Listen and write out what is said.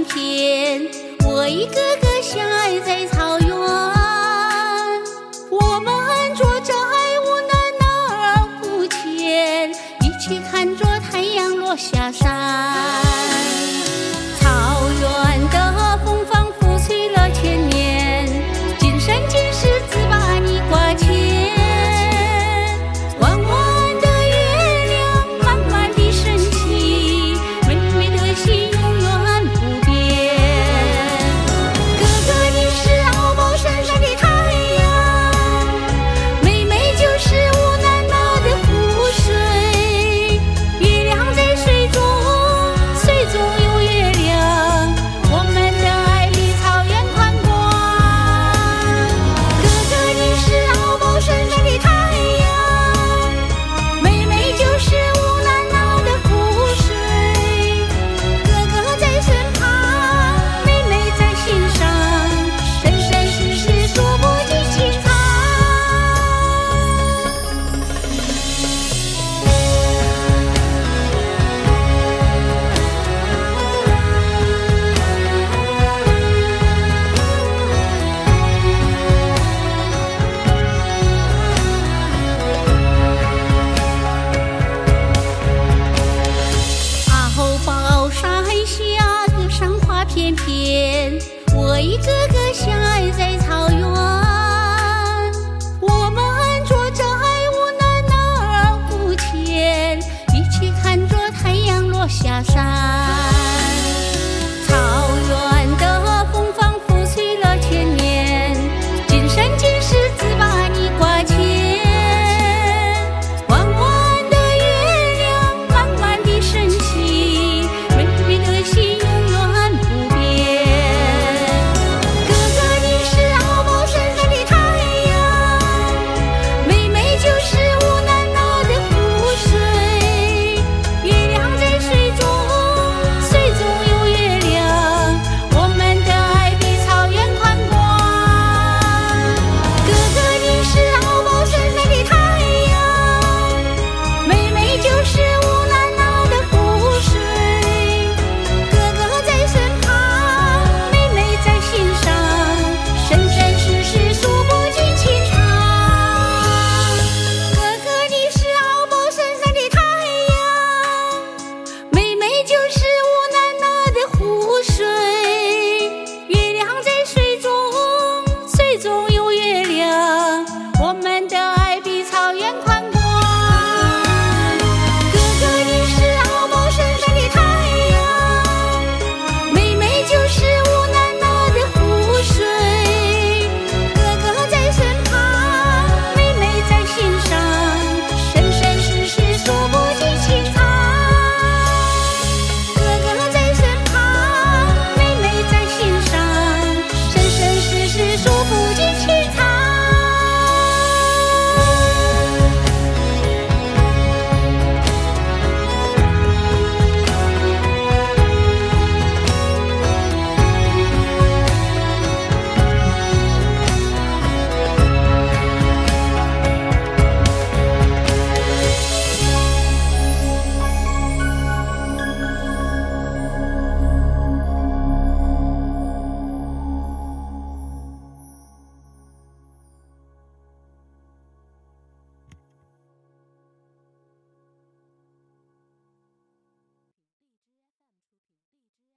片片，我一个个相爱在草沙。